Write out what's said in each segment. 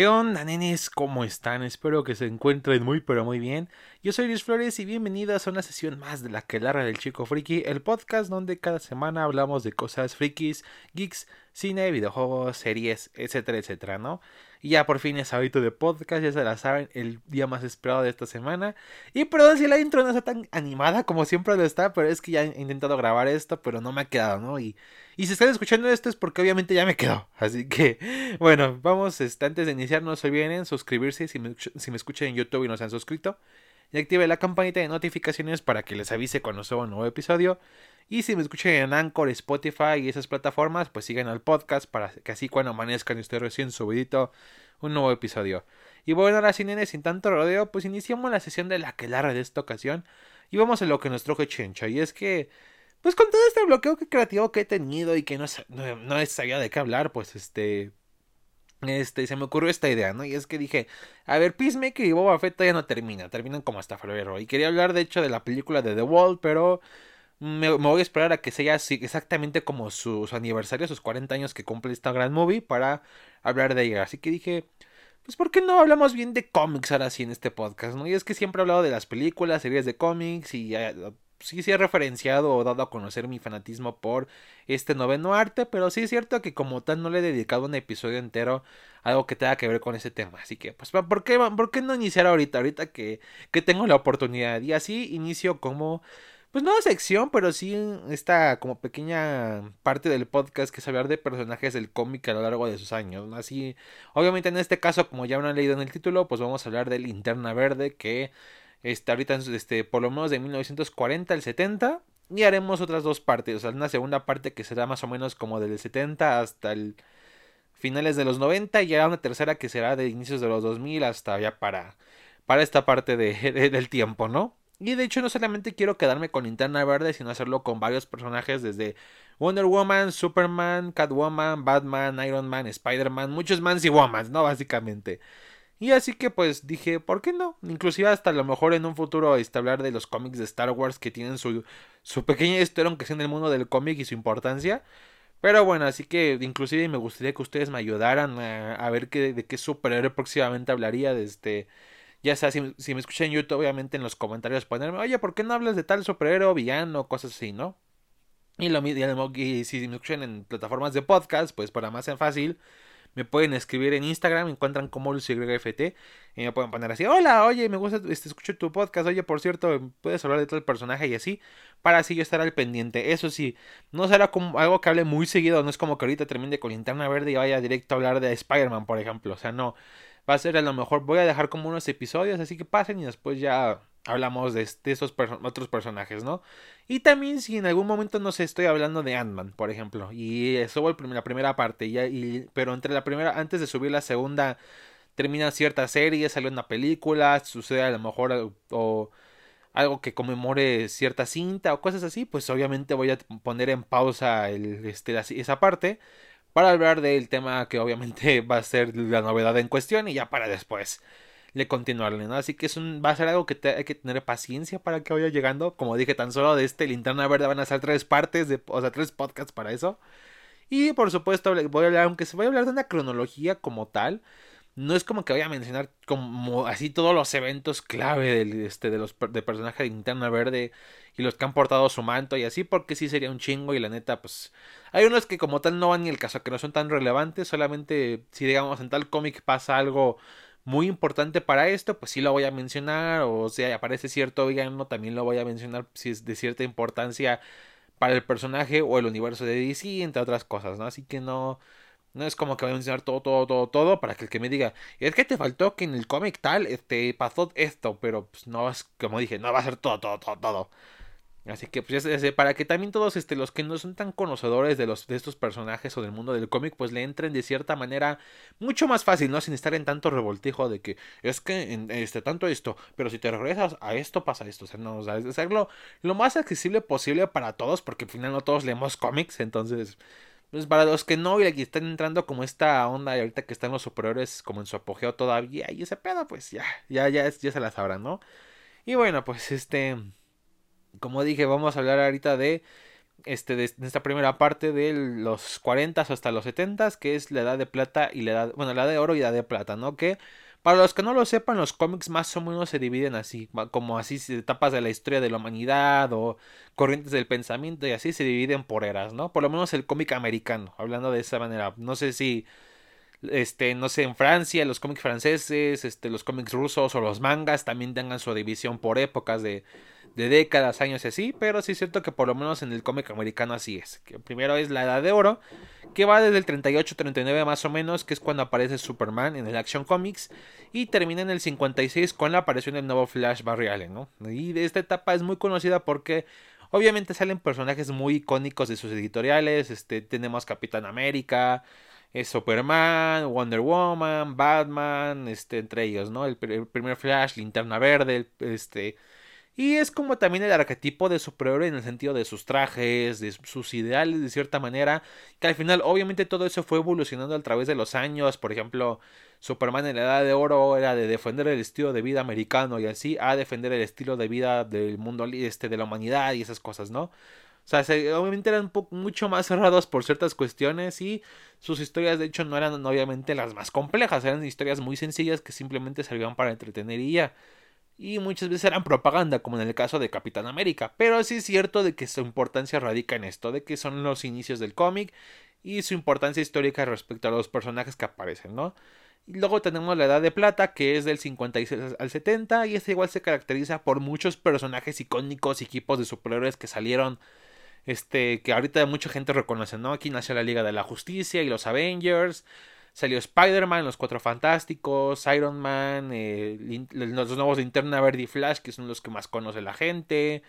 ¿Qué onda, nenes? ¿Cómo están? Espero que se encuentren muy pero muy bien. Yo soy Luis Flores y bienvenidos a una sesión más de la que larga del chico friki, el podcast donde cada semana hablamos de cosas frikis, geeks, cine, videojuegos, series, etcétera, etcétera, ¿no? Y ya por fin es hábito de podcast, ya se la saben, el día más esperado de esta semana. Y perdón si la intro no está tan animada como siempre lo está, pero es que ya he intentado grabar esto, pero no me ha quedado, ¿no? Y, y si están escuchando esto es porque obviamente ya me quedó. Así que, bueno, vamos, este, antes de iniciar, no se olviden suscribirse si me, si me escuchan en YouTube y no se han suscrito. Y active la campanita de notificaciones para que les avise cuando suba un nuevo episodio. Y si me escuchan en Anchor, Spotify y esas plataformas, pues sigan al podcast para que así cuando amanezcan y esté recién subidito un nuevo episodio. Y bueno, ahora sin nenes, sin tanto rodeo, pues iniciamos la sesión de la que larga de esta ocasión. Y vamos a lo que nos trajo Chencho. Y es que, pues con todo este bloqueo creativo que he tenido y que no, no, no sabía de qué hablar, pues este, este, se me ocurrió esta idea, ¿no? Y es que dije, a ver, Peacemaker y Boba Fett ya no termina, terminan como hasta febrero. Y quería hablar, de hecho, de la película de The Wall, pero me, voy a esperar a que sea exactamente como su, aniversario, sus 40 años que cumple esta gran movie, para hablar de ella. Así que dije, pues ¿por qué no hablamos bien de cómics ahora sí en este podcast, ¿no? Y es que siempre he hablado de las películas, series de cómics y sí, sí he referenciado o dado a conocer mi fanatismo por este noveno arte, pero sí es cierto que como tal no le he dedicado un episodio entero a algo que tenga que ver con ese tema. Así que, pues, ¿por qué, por qué no iniciar ahorita? Ahorita que, que tengo la oportunidad. Y así inicio como pues no sección, pero sí esta como pequeña parte del podcast que es hablar de personajes del cómic a lo largo de sus años. Así, obviamente en este caso, como ya habrán leído en el título, pues vamos a hablar de Linterna Verde, que está ahorita este, por lo menos de 1940 al 70. Y haremos otras dos partes, o sea, una segunda parte que será más o menos como del 70 hasta el finales de los 90 y ya una tercera que será de inicios de los 2000 hasta ya para, para esta parte de, del tiempo, ¿no? Y de hecho no solamente quiero quedarme con Linterna Verde, sino hacerlo con varios personajes desde Wonder Woman, Superman, Catwoman, Batman, Iron Man, Spider-Man, muchos mans y womans, ¿no? Básicamente. Y así que pues dije, ¿por qué no? Inclusive hasta a lo mejor en un futuro este, hablar de los cómics de Star Wars que tienen su, su pequeña historia, aunque sea en el mundo del cómic y su importancia. Pero bueno, así que inclusive me gustaría que ustedes me ayudaran a, ver de qué superhéroe próximamente hablaría de este ya sea, si, me escuchan en YouTube, obviamente en los comentarios ponerme, oye, ¿por qué no hablas de tal superhéroe, villano, cosas así, ¿no? Y, lo, y, si me escuchan en plataformas de podcast, pues para más en fácil, me pueden escribir en Instagram, me encuentran como LucyGFT y me pueden poner así, hola, oye, me gusta, este, escucho tu podcast, oye, por cierto, puedes hablar de tal personaje y así, para así yo estar al pendiente. Eso sí, no será como algo que hable muy seguido, no es como que ahorita termine con linterna verde y vaya directo a hablar de Spider-Man, por ejemplo, o sea, no, va a ser a lo mejor, voy a dejar como unos episodios, así que pasen y después ya hablamos de, esos otros personajes, ¿no? Y también si en algún momento, no sé, estoy hablando de Ant-Man, por ejemplo, y subo la primera parte, ya, y, pero entre la primera, antes de subir la segunda, termina cierta serie, sale una película, sucede a lo mejor o algo que conmemore cierta cinta o cosas así, pues obviamente voy a poner en pausa el, este, esa parte para hablar del tema que obviamente va a ser la novedad en cuestión y ya para después le continuarle, ¿no? Así que es un, va a ser algo que hay que tener paciencia para que vaya llegando. Como dije, tan solo de este linterna verde van a ser tres partes, de, o sea, tres podcasts para eso. Y por supuesto, voy a hablar, aunque se voy a hablar de una cronología como tal, no es como que voy a mencionar como así todos los eventos clave del, este, de los de personaje de Linterna Verde y los que han portado su manto y así, porque sí sería un chingo y la neta, pues hay unos que como tal no van ni el caso, que no son tan relevantes, solamente si digamos en tal cómic pasa algo muy importante para esto, pues sí lo voy a mencionar, o si aparece cierto villano, también lo voy a mencionar si es de cierta importancia para el personaje o el universo de DC, entre otras cosas, ¿no? Así que no no es como que voy a mencionar todo, todo, todo, todo para que el que me diga, es que te faltó que en el cómic tal este, pasó esto, pero pues no es, como dije, no va a ser todo, todo, todo, todo. Así que pues ya sé, para que también todos este, los que no son tan conocedores de los de estos personajes o del mundo del cómic, pues le entren de cierta manera mucho más fácil, ¿no? Sin estar en tanto revoltijo de que es que en este tanto esto, pero si te regresas a esto pasa esto, o sea, no, o sea, hacerlo lo más accesible posible para todos, porque al final no todos leemos cómics, entonces pues para los que no y que están entrando como esta onda y ahorita que están los superiores como en su apogeo todavía y ese pedo, pues ya, ya, ya, ya se la sabrán, ¿no? Y bueno, pues este, como dije, vamos a hablar ahorita de este, de, esta primera parte de los 40 hasta los 70, que es la edad de plata y la edad, bueno, la edad de oro y la edad de plata, ¿no? Que para los que no lo sepan, los cómics más o menos se dividen así, como así etapas de la historia de la humanidad o corrientes del pensamiento y así se dividen por eras, ¿no? Por lo menos el cómic americano, hablando de esa manera. No sé si este, no sé, en Francia, los cómics franceses, este, los cómics rusos o los mangas también tengan su división por épocas de, de décadas, años y así, pero sí es cierto que por lo menos en el cómic americano así es. Que primero es la Edad de Oro, que va desde el 38-39 más o menos, que es cuando aparece Superman en el Action Comics, y termina en el 56 con la aparición del nuevo Flash Barry Allen, ¿no? Y de esta etapa es muy conocida porque obviamente salen personajes muy icónicos de sus editoriales, este, tenemos Capitán América, es Superman, Wonder Woman, Batman, este, entre ellos, ¿no? El, primer Flash, Linterna Verde, este y es como también el arquetipo de superhéroe en el sentido de sus trajes, de sus ideales de cierta manera, que al final obviamente todo eso fue evolucionando a través de los años, por ejemplo, Superman en la Edad de Oro era de defender el estilo de vida americano y así a defender el estilo de vida del mundo este de la humanidad y esas cosas, ¿no? O sea, obviamente eran mucho más cerrados por ciertas cuestiones y sus historias de hecho no eran obviamente las más complejas, eran historias muy sencillas que simplemente servían para entretener y ya y muchas veces eran propaganda, como en el caso de Capitán América. Pero sí es cierto de que su importancia radica en esto, de que son los inicios del cómic y su importancia histórica respecto a los personajes que aparecen, ¿no? Y luego tenemos la Edad de Plata, que es del 56 al 70, y esta igual se caracteriza por muchos personajes icónicos y equipos de superhéroes que salieron, este, que ahorita mucha gente reconoce, ¿no? Aquí nació la Liga de la Justicia y los Avengers, Salió Spider-Man, Los Cuatro Fantásticos, Iron Man, eh, los nuevos Linterna Verde y Flash, que son los que más conoce la gente.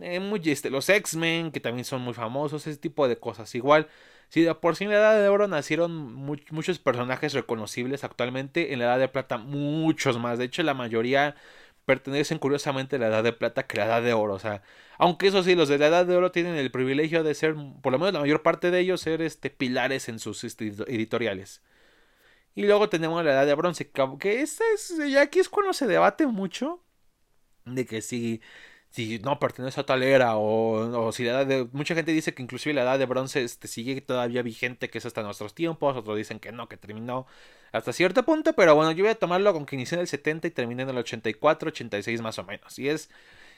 Eh, muy, este, los X-Men, que también son muy famosos, ese tipo de cosas. Igual, si de por sí en la Edad de Oro nacieron muchos personajes reconocibles actualmente, en la Edad de Plata muchos más. De hecho, la mayoría pertenecen curiosamente a la Edad de Plata que la Edad de Oro. O sea, aunque eso sí, los de la Edad de Oro tienen el privilegio de ser, por lo menos la mayor parte de ellos, ser este, pilares en sus este, editoriales. Y luego tenemos la Edad de Bronce, que esta es, ya aquí es cuando se debate mucho de que si si no pertenece a tal era o, si la edad de... Mucha gente dice que inclusive la edad de bronce este, sigue todavía vigente, que es hasta nuestros tiempos, otros dicen que no, que terminó hasta cierto punto, pero bueno, yo voy a tomarlo con que inicié en el 70 y terminé en el 84, 86 más o menos. Y es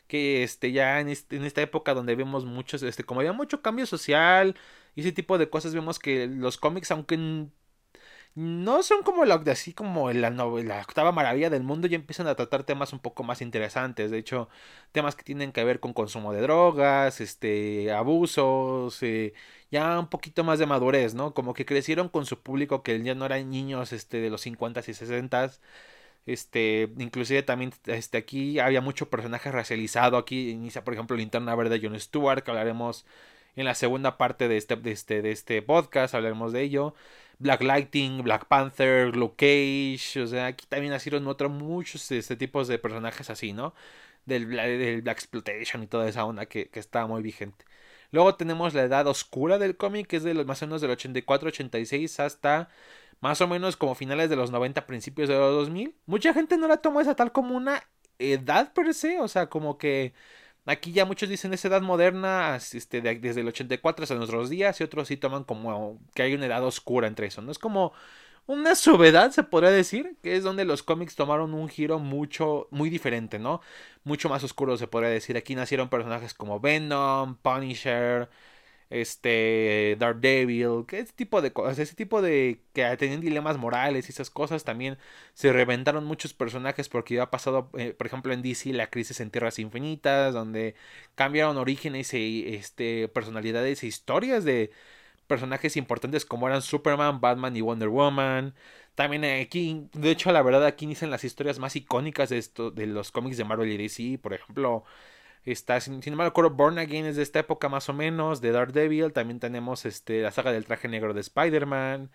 que este ya en, en esta época donde vemos muchos, este, como había mucho cambio social y ese tipo de cosas, vemos que los cómics, aunque no son como la, así como la, la octava maravilla del mundo, ya empiezan a tratar temas un poco más interesantes. De hecho, temas que tienen que ver con consumo de drogas, este, abusos, eh, ya un poquito más de madurez, ¿no? Como que crecieron con su público que ya no eran niños este, de los 50 y 60 este, inclusive también este, aquí había mucho personaje racializado. Aquí inicia, por ejemplo, Linterna Verde John Stewart, que hablaremos en la segunda parte de este, de este, de este podcast, hablaremos de ello. Black Lightning, Black Panther, Luke Cage, o sea, aquí también nacieron otros muchos este tipos de personajes así, ¿no? Del, del Black Exploitation y toda esa onda que, que estaba muy vigente. Luego tenemos la edad oscura del cómic, que es de los más o menos del 84-86 hasta más o menos como finales de los 90, principios de los 2000. Mucha gente no la toma esa tal como una edad per se, o sea, como que Aquí ya muchos dicen esa edad moderna, este, desde el 84 hasta nuestros días, y otros sí toman como que hay una edad oscura entre eso, ¿no? Es como una subedad, se podría decir, que es donde los cómics tomaron un giro mucho, muy diferente, ¿no? Mucho más oscuro, se podría decir. Aquí nacieron personajes como Venom, Punisher, este Daredevil, que ese tipo de cosas, ese tipo de que tenían dilemas morales y esas cosas también se reventaron muchos personajes porque ha pasado, eh, por ejemplo, en DC la crisis en Tierras Infinitas, donde cambiaron orígenes y este personalidades e historias de personajes importantes como eran Superman, Batman y Wonder Woman. También aquí, de hecho, la verdad aquí inician las historias más icónicas de esto de los cómics de Marvel y DC, por ejemplo, Está, sin, sin embargo, Born Again es de esta época más o menos, de Daredevil. También tenemos este, la saga del traje negro de Spider-Man.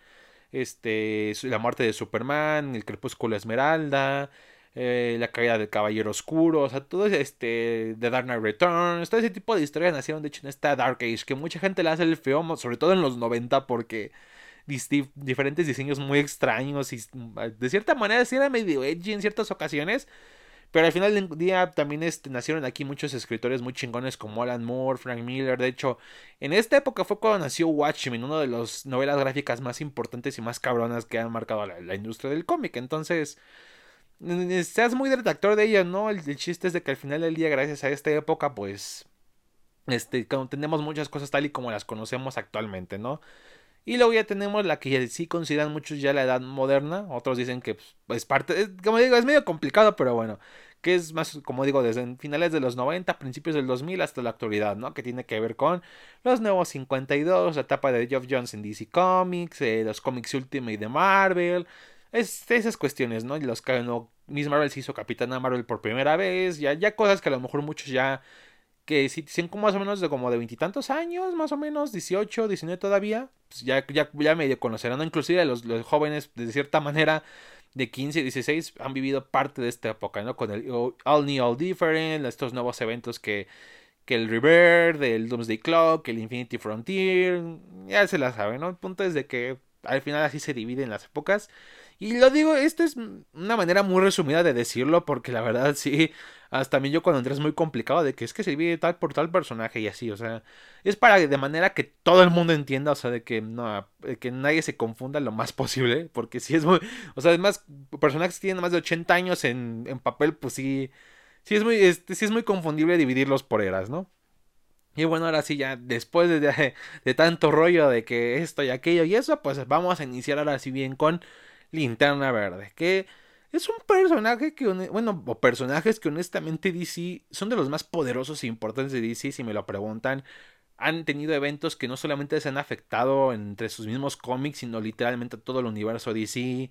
Este, la muerte de Superman, el crepúsculo Esmeralda, eh, la caída del Caballero Oscuro, o sea, todo este, The Dark Knight Returns, todo ese tipo de historias nacieron de hecho en esta Dark Age, que mucha gente le hace el feo, sobre todo en los 90, porque diferentes diseños muy extraños y de cierta manera sí era medio edgy en ciertas ocasiones, Pero al final del día también este, nacieron aquí muchos escritores muy chingones como Alan Moore, Frank Miller. De hecho, en esta época fue cuando nació Watchmen, una de las novelas gráficas más importantes y más cabronas que han marcado la, industria del cómic. Entonces, seas muy detractor de ella, ¿no? El, chiste es de que al final del día, gracias a esta época, pues, este, tenemos muchas cosas tal y como las conocemos actualmente, ¿no? Y luego ya tenemos la que sí consideran muchos ya la edad moderna. Otros dicen que pues, es parte, como digo, es medio complicado, pero bueno. Que es más, como digo, desde finales de los 90, principios del 2000 hasta la actualidad, ¿no? Que tiene que ver con los nuevos 52, la etapa de Geoff Jones en DC Comics, eh, los cómics Ultimate de Marvel. Es, esas cuestiones, ¿no? Los que no, Miss Marvel se hizo Capitana Marvel por primera vez. Ya, ya cosas que a lo mejor muchos ya que si tienen como más o menos de como de veintitantos años, más o menos, 18, 19 todavía, pues ya, ya, ya medio conocerán, inclusive los, los jóvenes de cierta manera de 15, 16 han vivido parte de esta época, ¿no? Con el All New, All Different, estos nuevos eventos que, que el Rebirth, el Doomsday Clock, el Infinity Frontier, ya se la saben, ¿no? El punto es de que al final así se dividen las épocas. Y lo digo, esta es una manera muy resumida de decirlo, porque la verdad sí, hasta mí yo cuando entré es muy complicado de que es que divide tal por tal personaje y así, o sea, es para de manera que todo el mundo entienda, o sea, de que no, que nadie se confunda lo más posible, porque si es muy, o sea, además, personajes que tienen más de 80 años en, en papel, pues sí, sí es muy, este, sí es muy confundible dividirlos por eras, ¿no? Y bueno, ahora sí, ya después de, de, de tanto rollo de que esto y aquello y eso, pues vamos a iniciar ahora sí bien con Linterna Verde, que es un personaje que, bueno, o personajes que honestamente DC son de los más poderosos e importantes de DC, si me lo preguntan. Han tenido eventos que no solamente se han afectado entre sus mismos cómics, sino literalmente todo el universo DC.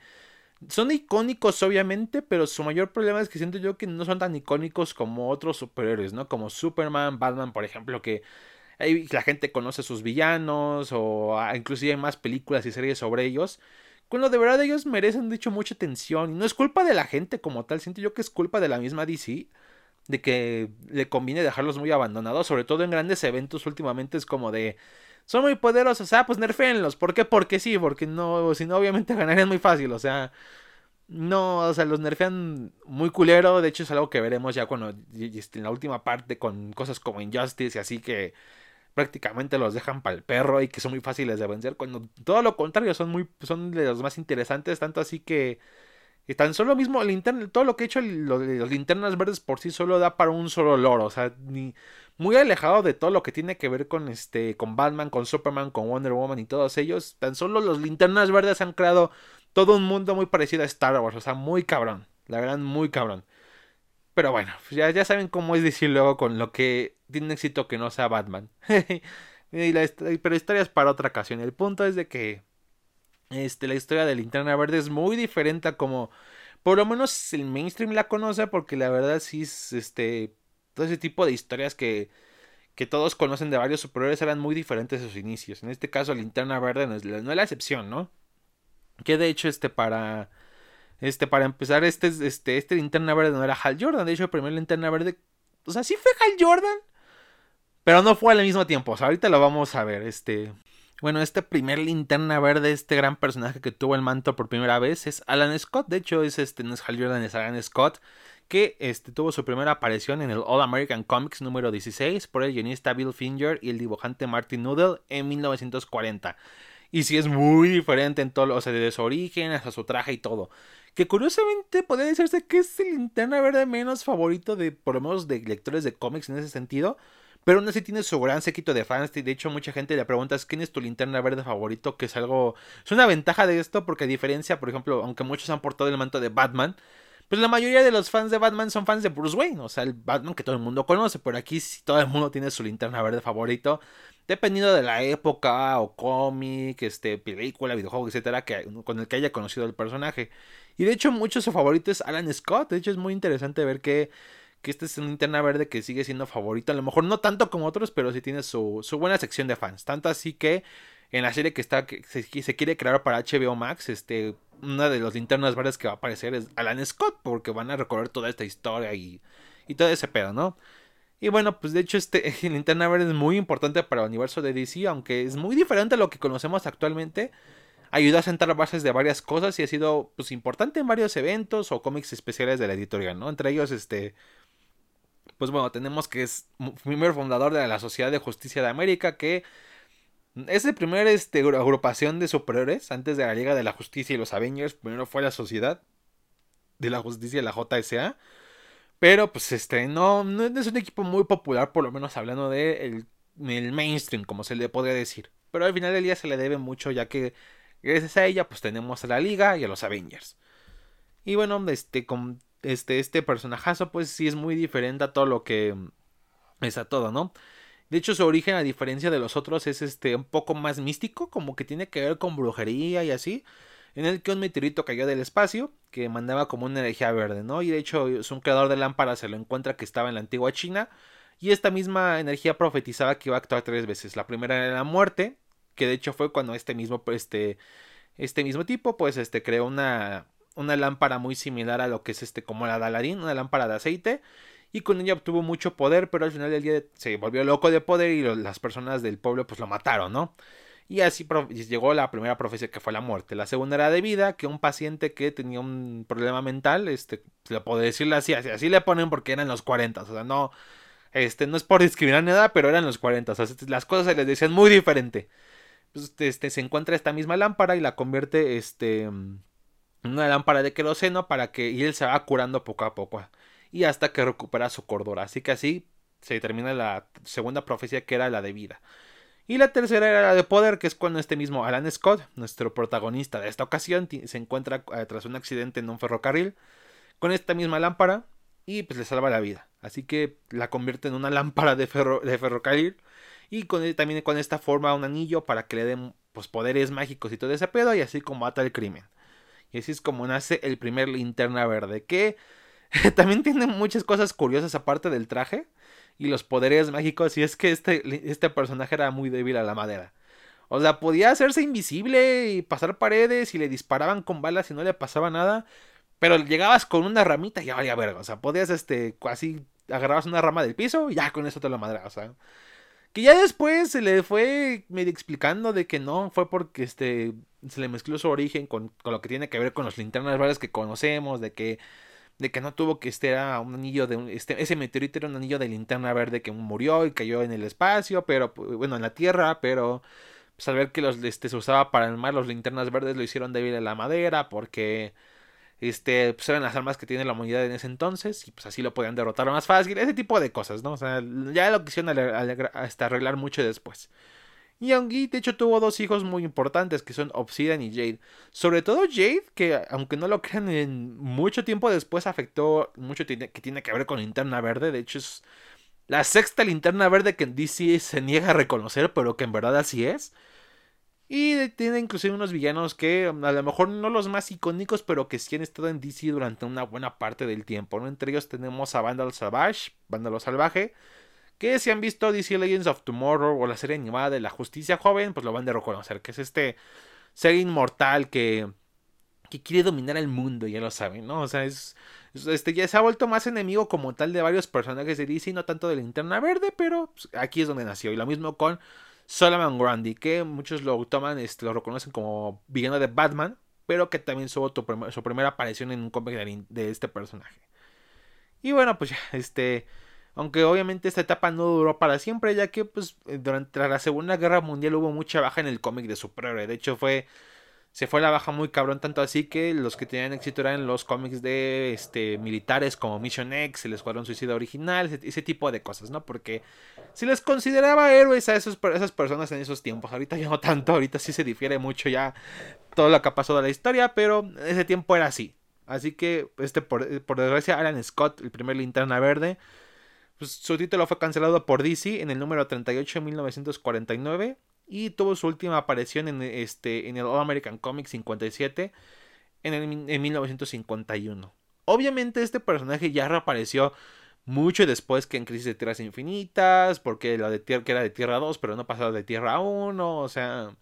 Son icónicos, obviamente, pero su mayor problema es que siento yo que no son tan icónicos como otros superhéroes, ¿no? Como Superman, Batman, por ejemplo, que la gente conoce sus villanos, o ah, inclusive hay más películas y series sobre ellos cuando de verdad ellos merecen, dicho, mucha atención. Y no es culpa de la gente como tal, siento yo que es culpa de la misma DC. De que le conviene dejarlos muy abandonados, sobre todo en grandes eventos últimamente es como de... Son muy poderosos, sea, pues nerfeenlos. ¿Por qué? Porque sí, porque no, si no, obviamente ganarían muy fácil, o sea... No, o sea, los nerfean muy culero. De hecho, es algo que veremos ya cuando en la última parte con cosas como Injustice y así que prácticamente los dejan para el perro y que son muy fáciles de vencer, cuando todo lo contrario son muy son de los más interesantes, tanto así que, tan solo mismo todo lo que he hecho los, linternas verdes por sí solo da para un solo loro, o sea, ni muy alejado de todo lo que tiene que ver con este con Batman, con Superman, con Wonder Woman y todos ellos, tan solo los linternas verdes han creado todo un mundo muy parecido a Star Wars, o sea, muy cabrón, la verdad muy cabrón. Pero bueno, pues ya, ya saben cómo es decir luego con lo que tiene éxito que no sea Batman. y la, pero historias para otra ocasión. El punto es de que este, la historia de Linterna Verde es muy diferente a como por lo menos el mainstream la conoce porque la verdad sí es este todo ese tipo de historias que que todos conocen de varios superiores eran muy diferentes a sus inicios. En este caso Linterna Verde no es, no es la excepción, ¿no? Que de hecho este para este, para empezar, este, este, este linterna verde no era Hal Jordan. De hecho, el primer linterna verde. O sea, sí fue Hal Jordan. Pero no fue al mismo tiempo. O sea, ahorita lo vamos a ver. Este. Bueno, este primer linterna verde, este gran personaje que tuvo el manto por primera vez, es Alan Scott. De hecho, es este, no es Hal Jordan, es Alan Scott. Que este, tuvo su primera aparición en el All American Comics número 16 por el guionista Bill Finger y el dibujante Martin Noodle en 1940. Y sí es muy diferente en todo, o sea, desde su origen hasta su traje y todo. Que curiosamente podría decirse que es el linterna verde menos favorito de, por lo menos, de lectores de cómics en ese sentido. Pero aún así tiene su gran séquito de fans. Y de hecho, mucha gente le pregunta: ¿quién es tu linterna verde favorito? Que es algo. Es una ventaja de esto, porque a diferencia, por ejemplo, aunque muchos han portado el manto de Batman, pues la mayoría de los fans de Batman son fans de Bruce Wayne. O sea, el Batman que todo el mundo conoce. Pero aquí sí todo el mundo tiene su linterna verde favorito dependiendo de la época o cómic, este, película, videojuego, etcétera, que, con el que haya conocido el personaje. Y de hecho, mucho su favorito es Alan Scott. De hecho, es muy interesante ver que, que este es un linterna verde que sigue siendo favorito. A lo mejor no tanto como otros, pero sí tiene su, su buena sección de fans. Tanto así que en la serie que está que se, quiere crear para HBO Max, este, una de los linternas verdes que va a aparecer es Alan Scott, porque van a recorrer toda esta historia y, y todo ese pedo, ¿no? Y bueno, pues de hecho este Linterna Verde es muy importante para el universo de DC, aunque es muy diferente a lo que conocemos actualmente. ayudó a sentar bases de varias cosas y ha sido pues importante en varios eventos o cómics especiales de la editorial, ¿no? Entre ellos este pues bueno, tenemos que es primer fundador de la Sociedad de Justicia de América que es el primer este, agrupación de superhéroes antes de la Liga de la Justicia y los Avengers, primero fue la Sociedad de la Justicia, la JSA. Pero pues este no, no es un equipo muy popular, por lo menos hablando de el, mainstream, como se le podría decir. Pero al final del día se le debe mucho, ya que gracias a ella, pues tenemos a la Liga y a los Avengers. Y bueno, este, con este, este personajazo, pues sí es muy diferente a todo lo que es a todo, ¿no? De hecho, su origen, a diferencia de los otros, es este un poco más místico, como que tiene que ver con brujería y así en el que un meteorito cayó del espacio que mandaba como una energía verde, ¿no? Y de hecho es un creador de lámparas se lo encuentra que estaba en la antigua China y esta misma energía profetizaba que iba a actuar tres veces. La primera era la muerte, que de hecho fue cuando este mismo este este mismo tipo pues este creó una una lámpara muy similar a lo que es este como la Dalarín, una lámpara de aceite y con ella obtuvo mucho poder, pero al final del día se volvió loco de poder y las personas del pueblo pues lo mataron, ¿no? Y así llegó la primera profecía que fue la muerte. La segunda era de vida, que un paciente que tenía un problema mental, este, se le puede decirle así, así, le ponen porque eran los 40, o sea, no, este, no es por discriminar nada, pero eran los 40, o sea, las cosas se les decían muy diferente. Pues, este, se encuentra esta misma lámpara y la convierte, este, en una lámpara de queroseno para que, y él se va curando poco a poco, y hasta que recupera su cordura. Así que así se termina la segunda profecía que era la de vida. Y la tercera era la de poder, que es cuando este mismo Alan Scott, nuestro protagonista de esta ocasión, se encuentra eh, tras un accidente en un ferrocarril con esta misma lámpara y pues le salva la vida. Así que la convierte en una lámpara de, ferrocarril y con, también con esta forma un anillo para que le den pues, poderes mágicos y todo ese pedo y así combata el crimen. Y así es como nace el primer linterna verde, que también tiene muchas cosas curiosas aparte del traje y los poderes mágicos. Y es que este, este personaje era muy débil a la madera. O sea, podía hacerse invisible y pasar paredes y le disparaban con balas y no le pasaba nada. Pero llegabas con una ramita y ya valía verga. O sea, podías, este, así, agarrabas una rama del piso y ya con eso te lo madreabas. O sea, que ya después se le fue medio explicando de que no, fue porque, este, se le mezcló su origen con, con lo que tiene que ver con los linternas verdes que conocemos, de que de que no tuvo que este era un anillo de este, ese meteorito era un anillo de linterna verde que murió y cayó en el espacio, pero pues, bueno, en la Tierra, pero pues al ver que los este, se usaba para el mar, los linternas verdes lo hicieron débil a la madera porque este pues eran las armas que tiene la humanidad en ese entonces y pues así lo podían derrotar más fácil, ese tipo de cosas, ¿no? O sea, ya lo quisieron hasta arreglar mucho después. Y Youngie, de hecho, tuvo dos hijos muy importantes que son Obsidian y Jade. Sobre todo Jade, que aunque no lo crean, mucho tiempo después afectó mucho que tiene que ver con Linterna Verde. De hecho, es la sexta Linterna Verde que DC se niega a reconocer, pero que en verdad así es. Y tiene inclusive unos villanos que a lo mejor no los más icónicos, pero que sí han estado en DC durante una buena parte del tiempo. Entre ellos tenemos a Vandal Savage, Vándalo Salvaje que si han visto DC Legends of Tomorrow o la serie animada de la justicia joven, pues lo van a reconocer, que es este ser inmortal que, que quiere dominar el mundo, ya lo saben, ¿no? O sea, es, este, ya se ha vuelto más enemigo como tal de varios personajes de DC, no tanto de Linterna Verde, pero pues, aquí es donde nació. Y lo mismo con Solomon Grundy, que muchos lo toman, este, lo reconocen como villano de Batman, pero que también su primera aparición en un cómic de, de este personaje. Y bueno, pues ya, este... Aunque obviamente esta etapa no duró para siempre, ya que pues eh, durante la Segunda Guerra Mundial hubo mucha baja en el cómic de superhéroe. De hecho fue se fue la baja muy cabrón tanto así que los que tenían éxito eran los cómics de este militares como Mission X, el Escuadrón Suicida original, ese, tipo de cosas, ¿no? Porque se les consideraba héroes a, esos, esas personas en esos tiempos. Ahorita ya no tanto, ahorita sí se difiere mucho ya todo lo que ha pasado de la historia, pero ese tiempo era así. Así que este por, por desgracia Alan Scott, el primer linterna verde, pues, su título fue cancelado por DC en el número 38 de 1949 y tuvo su última aparición en, este, en el All American Comics 57 en, el, en 1951. Obviamente este personaje ya reapareció mucho después que en Crisis de Tierras Infinitas, porque la de Tierra que era de Tierra 2, pero no pasaba de Tierra 1, o sea,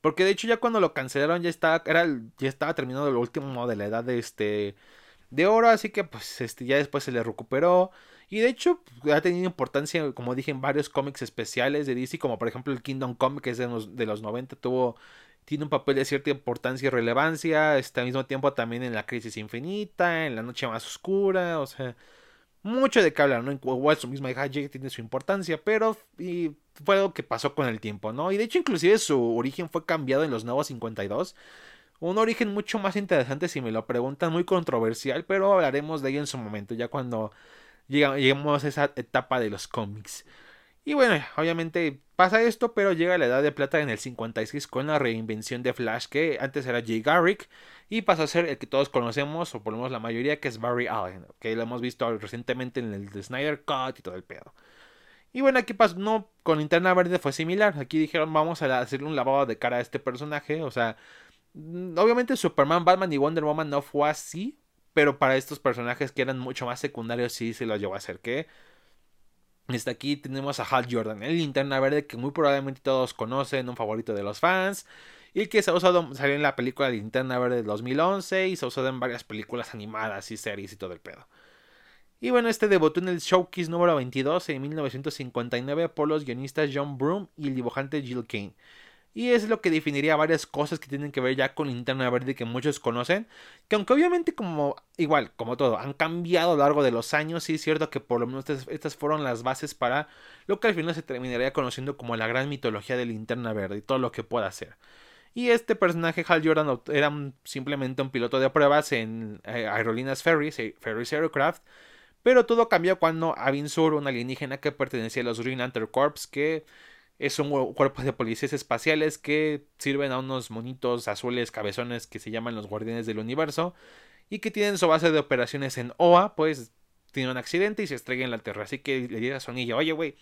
porque de hecho ya cuando lo cancelaron ya estaba era ya estaba terminando el último de la edad de este de oro, así que pues este ya después se le recuperó. Y de hecho ha tenido importancia, como dije, en varios cómics especiales de DC, como por ejemplo el Kingdom Come, que es de los, de los 90, tuvo tiene un papel de cierta importancia y relevancia, está al mismo tiempo también en la crisis infinita, en la noche más oscura, o sea, mucho de qué hablar, ¿no? Igual su misma hija Jake tiene su importancia, pero y fue algo que pasó con el tiempo, ¿no? Y de hecho inclusive su origen fue cambiado en los nuevos 52. Un origen mucho más interesante si me lo preguntan, muy controversial, pero hablaremos de ello en su momento, ya cuando lleguemos a esa etapa de los cómics. Y bueno, obviamente pasa esto, pero llega la edad de plata en el 56 con la reinvención de Flash, que antes era Jay Garrick, y pasa a ser el que todos conocemos, o por lo menos la mayoría, que es Barry Allen, que lo hemos visto recientemente en el Snyder Cut y todo el pedo. Y bueno, aquí pasó, no, con Linterna Verde fue similar. Aquí dijeron, vamos a hacerle un lavado de cara a este personaje. O sea, mm, obviamente Superman, Batman y Wonder Woman no fue así. Pero para estos personajes que eran mucho más secundarios, sí se los llevó a hacer que Está aquí tenemos a Hal Jordan, el linterna verde que muy probablemente todos conocen, un favorito de los fans. Y que se ha usado, salió en la película Linterna Verde de 2011 y se ha usado en varias películas animadas y series y todo el pedo. Y bueno, este debutó en el Showcase número 22 en 1959 por los guionistas John Broom y el dibujante Jill Kane. Y es lo que definiría varias cosas que tienen que ver ya con Linterna Verde que muchos conocen. Que aunque obviamente como igual, como todo, han cambiado a lo largo de los años, sí es cierto que por lo menos estas, fueron las bases para lo que al final se terminaría conociendo como la gran mitología de Linterna Verde y todo lo que pueda hacer. Y este personaje, Hal Jordan, era simplemente un piloto de pruebas en eh, aerolíneas Ferries, eh, Ferries Aircraft. Pero todo cambió cuando Avin Sur, un alienígena que pertenecía a los Green Lantern Corps, que es un cuerpo de policías espaciales que sirven a unos monitos azules cabezones que se llaman los guardianes del universo y que tienen su base de operaciones en OA, pues tiene un accidente y se estrella en la Tierra. Así que le dice a su anillo, oye, güey,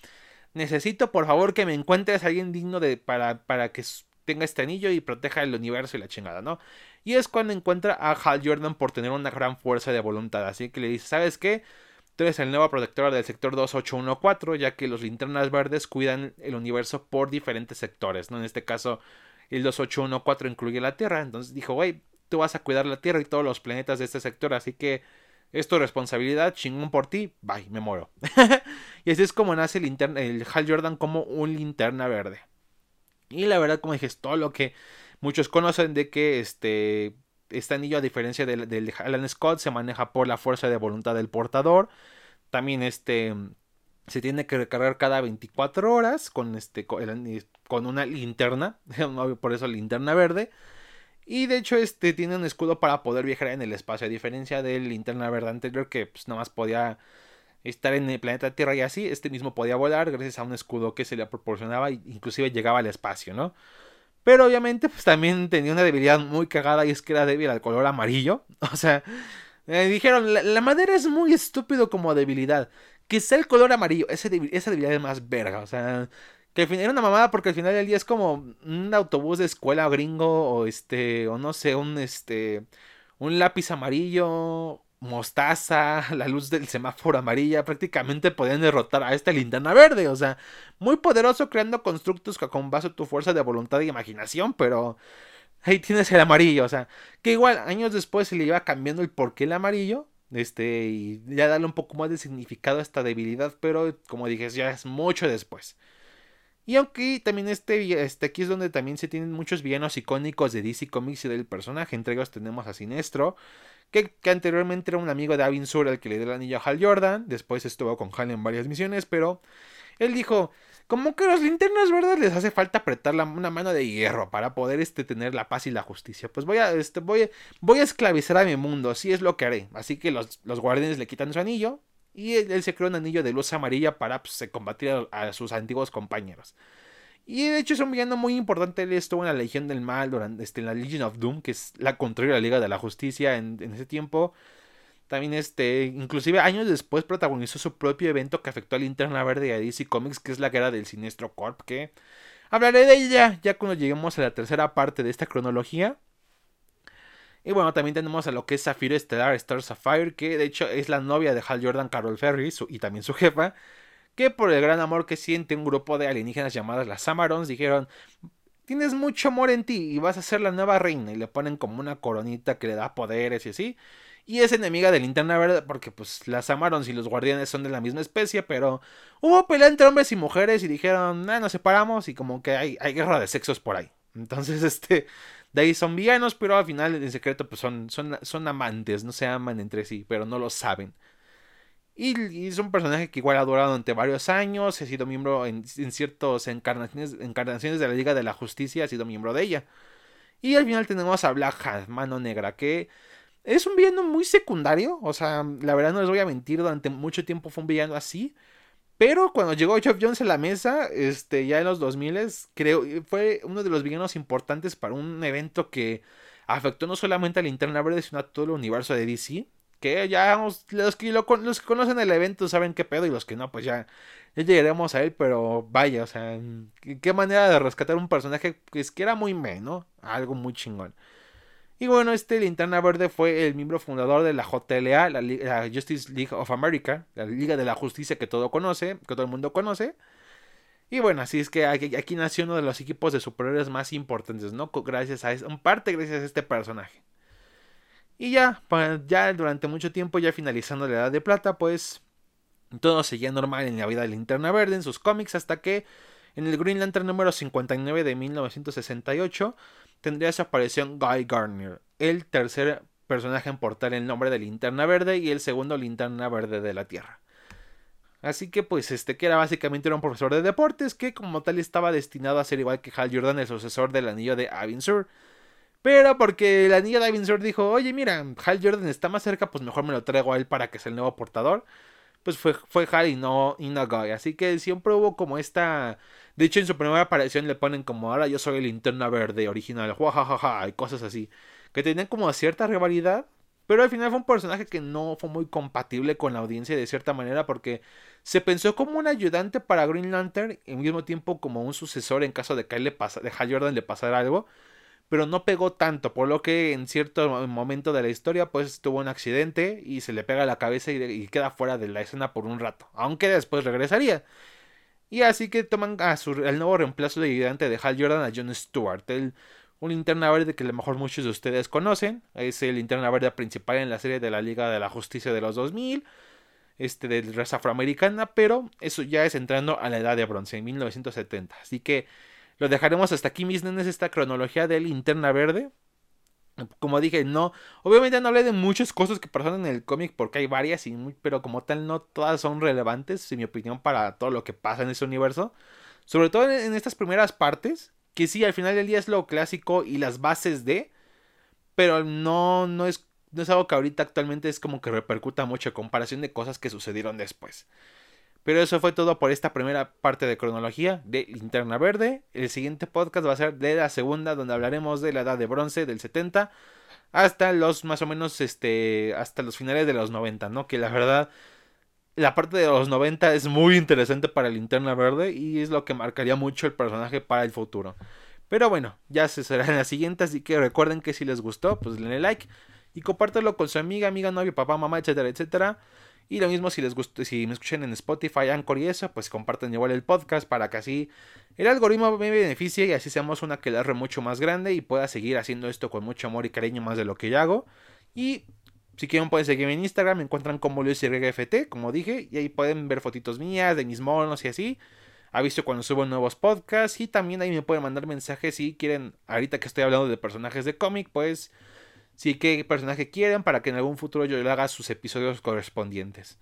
necesito por favor que me encuentres a alguien digno de para, para que tenga este anillo y proteja el universo y la chingada, ¿no? Y es cuando encuentra a Hal Jordan por tener una gran fuerza de voluntad. Así que le dice, ¿sabes qué? Eres el nuevo protector del sector 2814, ya que los linternas verdes cuidan el universo por diferentes sectores, ¿no? En este caso, el 2814 incluye la Tierra. Entonces dijo, güey, tú vas a cuidar la Tierra y todos los planetas de este sector, así que es tu responsabilidad, chingón por ti, bye, me muero. y así es como nace el, el Hal Jordan como un linterna verde. Y la verdad, como dije, es todo lo que muchos conocen de que este este anillo, a diferencia del, Alan Scott, se maneja por la fuerza de voluntad del portador. También este se tiene que recargar cada 24 horas con, este, con una linterna, por eso linterna verde. Y de hecho este tiene un escudo para poder viajar en el espacio, a diferencia del linterna verde anterior que pues nada más podía estar en el planeta Tierra y así, este mismo podía volar gracias a un escudo que se le proporcionaba inclusive llegaba al espacio, ¿no? Pero obviamente, pues también tenía una debilidad muy cagada y es que era débil al color amarillo. O sea, dijeron, la, madera es muy estúpido como debilidad. Sea el color amarillo, esa, esa debilidad es más verga. O sea, que al final era una mamada porque al final del día es como un autobús de escuela gringo o este, o no sé, un este, un lápiz amarillo mostaza, la luz del semáforo amarilla, prácticamente podían derrotar a esta linterna verde. O sea, muy poderoso creando constructos con base tu fuerza de voluntad y imaginación, pero ahí tienes el amarillo. O sea, que igual años después se le iba cambiando el porqué el amarillo. Este, y ya darle un poco más de significado a esta debilidad, pero como dije, ya es mucho después. Y aunque también este, este aquí es donde también se tienen muchos villanos icónicos de DC Comics y del personaje. Entre ellos tenemos a Sinestro, que, anteriormente era un amigo de Avin Sur al que le dio el anillo a Hal Jordan. Después estuvo con Hal en varias misiones, pero él dijo, como que a los linternas verdes les hace falta apretar una mano de hierro para poder este, tener la paz y la justicia. Pues voy a, este, voy, voy a esclavizar a mi mundo, así es lo que haré. Así que los, los guardianes le quitan su anillo y él, se creó un anillo de luz amarilla para pues, combatir a sus antiguos compañeros. Y de hecho es un villano muy importante. Él estuvo en la Legión del Mal, durante, este, en la Legion of Doom, que es la contraria de la Liga de la Justicia en, ese tiempo. También, este, inclusive años después protagonizó su propio evento que afectó a Linterna Verde y a DC Comics, que es la guerra del Sinestro Corp, que hablaré de ella ya cuando lleguemos a la tercera parte de esta cronología. Y bueno, también tenemos a lo que es Zafiro Estelar Star Sapphire, que de hecho es la novia de Hal Jordan, Carol Ferry, y también su jefa que por el gran amor que siente un grupo de alienígenas llamadas las Samarons dijeron, tienes mucho amor en ti y vas a ser la nueva reina y le ponen como una coronita que le da poderes y así. Y es enemiga de Linterna Verde porque pues las Samarons y los guardianes son de la misma especie, pero hubo pelea entre hombres y mujeres y dijeron, ah, nos separamos y como que hay, hay guerra de sexos por ahí. Entonces, este, de ahí son villanos, pero al final en secreto pues son, son, son amantes, no se aman entre sí, pero no lo saben. Y, es un personaje que igual ha durado durante varios años, ha sido miembro en, en ciertas encarnaciones, encarnaciones de la Liga de la Justicia, ha sido miembro de ella. Y al final tenemos a Black Hat, Mano Negra, que es un villano muy secundario. O sea, la verdad no les voy a mentir, durante mucho tiempo fue un villano así. Pero cuando llegó Jeff Jones a la mesa, este, ya en los 2000, creo, fue uno de los villanos importantes para un evento que afectó no solamente a Linterna Verde, sino a todo el universo de DC. Que ya los que, lo, los que conocen el evento saben qué pedo y los que no, pues ya, llegaremos a él. Pero vaya, o sea, qué manera de rescatar un personaje que, es, que era muy menos, algo muy chingón. Y bueno, este Linterna Verde fue el miembro fundador de la JLA, la, Justice League of America, la Liga de la Justicia que todo conoce, que todo el mundo conoce. Y bueno, así es que aquí, nació uno de los equipos de superhéroes más importantes, ¿no? Gracias a en parte gracias a este personaje. Y ya, ya durante mucho tiempo, ya finalizando la Edad de Plata, pues todo seguía normal en la vida de Linterna Verde, en sus cómics, hasta que en el Green Lantern número 59 de 1968 tendría su aparición Guy Gardner, el tercer personaje en portar el nombre de Linterna Verde y el segundo Linterna Verde de la Tierra. Así que pues este que era básicamente era un profesor de deportes que como tal estaba destinado a ser igual que Hal Jordan el sucesor del anillo de Sur. Pero porque el anillo de Sur dijo, oye mira, Hal Jordan está más cerca, pues mejor me lo traigo a él para que sea el nuevo portador. Pues fue, fue Hal y no, y. Así que siempre hubo como esta de hecho, en su primera aparición le ponen como ahora yo soy el linterna verde original, jajaja, y cosas así. Que tenían como cierta rivalidad. Pero al final fue un personaje que no fue muy compatible con la audiencia de cierta manera porque se pensó como un ayudante para Green Lantern y al mismo tiempo como un sucesor en caso de que él le pasa, de Hal Jordan le pasara algo. Pero no pegó tanto, por lo que en cierto momento de la historia pues tuvo un accidente y se le pega la cabeza y, queda fuera de la escena por un rato. Aunque después regresaría. Y así que toman a su, el nuevo reemplazo de ayudante de Hal Jordan a John Stewart, el, un linterna verde que a lo mejor muchos de ustedes conocen. Es el linterna verde principal en la serie de la Liga de la Justicia de los 2000, este de raza afroamericana, pero eso ya es entrando a la edad de bronce, en 1970. Así que lo dejaremos hasta aquí, mis nenes, esta cronología de linterna verde. Como dije, no, obviamente no hablé de muchas cosas que pasan en el cómic porque hay varias, y pero como tal no todas son relevantes, en mi opinión, para todo lo que pasa en ese universo. Sobre todo en, estas primeras partes, que sí, al final del día es lo clásico y las bases de, pero no, no, es, no es algo que ahorita actualmente es como que repercuta mucho en comparación de cosas que sucedieron después. Pero eso fue todo por esta primera parte de cronología de Linterna Verde. El siguiente podcast va a ser de la segunda, donde hablaremos de la edad de bronce del 70 hasta los más o menos este hasta los finales de los 90, ¿no? Que la verdad la parte de los 90 es muy interesante para Linterna Verde y es lo que marcaría mucho el personaje para el futuro. Pero bueno, ya se será en la siguiente, así que recuerden que si les gustó, pues denle like y compártelo con su amiga, amiga, novio, papá, mamá, etcétera, etcétera. Y lo mismo si les gusta, si me escuchan en Spotify, Anchor y eso, pues compartan igual el podcast para que así el algoritmo me beneficie y así seamos una que re mucho más grande y pueda seguir haciendo esto con mucho amor y cariño más de lo que yo hago. Y si quieren pueden seguirme en Instagram, me encuentran como LuisYFT, como dije, y ahí pueden ver fotitos mías de mis monos y así. Aviso cuando subo nuevos podcasts y también ahí me pueden mandar mensajes si quieren, ahorita que estoy hablando de personajes de cómic, pues si qué personaje quieren para que en algún futuro yo le haga sus episodios correspondientes.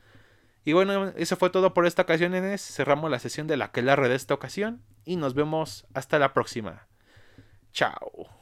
Y bueno, eso fue todo por esta ocasión, Enes. Cerramos la sesión de la que de esta ocasión y nos vemos hasta la próxima. Chao.